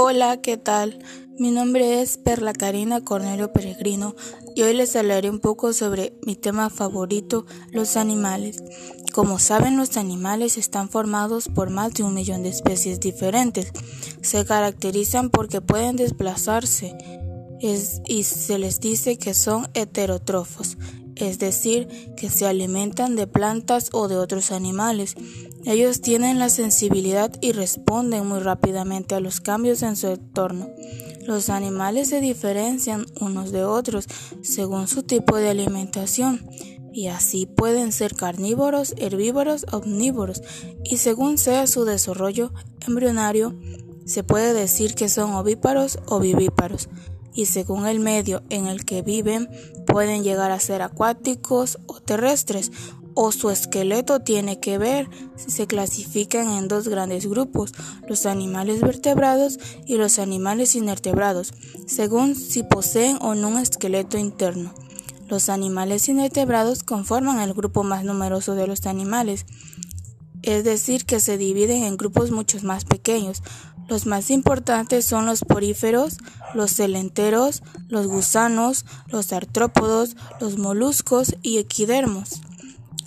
Hola, ¿qué tal? Mi nombre es Perla Karina Cornelio Peregrino y hoy les hablaré un poco sobre mi tema favorito, los animales. Como saben, los animales están formados por más de un millón de especies diferentes. Se caracterizan porque pueden desplazarse y se les dice que son heterótrofos, es decir, que se alimentan de plantas o de otros animales. Ellos tienen la sensibilidad y responden muy rápidamente a los cambios en su entorno. Los animales se diferencian unos de otros según su tipo de alimentación y así pueden ser carnívoros, herbívoros, omnívoros y según sea su desarrollo embrionario se puede decir que son ovíparos o vivíparos y según el medio en el que viven pueden llegar a ser acuáticos o terrestres o su esqueleto tiene que ver si se clasifican en dos grandes grupos, los animales vertebrados y los animales invertebrados, según si poseen o no un esqueleto interno. Los animales invertebrados conforman el grupo más numeroso de los animales, es decir, que se dividen en grupos mucho más pequeños. Los más importantes son los poríferos, los celenteros, los gusanos, los artrópodos, los moluscos y equidermos.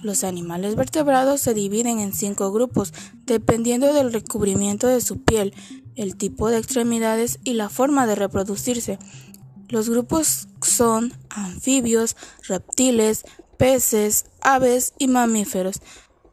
Los animales vertebrados se dividen en cinco grupos, dependiendo del recubrimiento de su piel, el tipo de extremidades y la forma de reproducirse. Los grupos son anfibios, reptiles, peces, aves y mamíferos.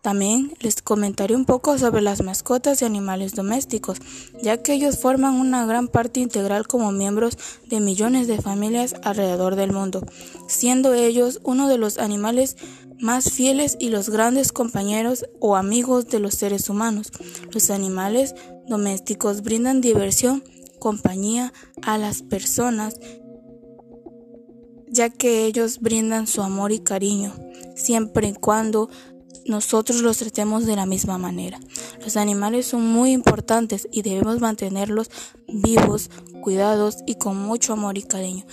También les comentaré un poco sobre las mascotas y animales domésticos, ya que ellos forman una gran parte integral como miembros de millones de familias alrededor del mundo, siendo ellos uno de los animales más fieles y los grandes compañeros o amigos de los seres humanos. Los animales domésticos brindan diversión, compañía a las personas, ya que ellos brindan su amor y cariño, siempre y cuando nosotros los tratemos de la misma manera. Los animales son muy importantes y debemos mantenerlos vivos, cuidados y con mucho amor y cariño.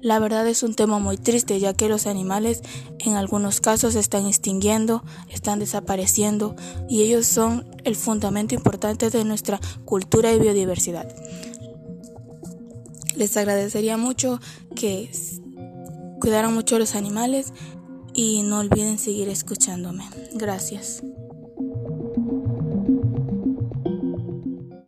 La verdad es un tema muy triste ya que los animales en algunos casos están extinguiendo, están desapareciendo y ellos son el fundamento importante de nuestra cultura y biodiversidad. Les agradecería mucho que cuidaran mucho a los animales y no olviden seguir escuchándome. Gracias.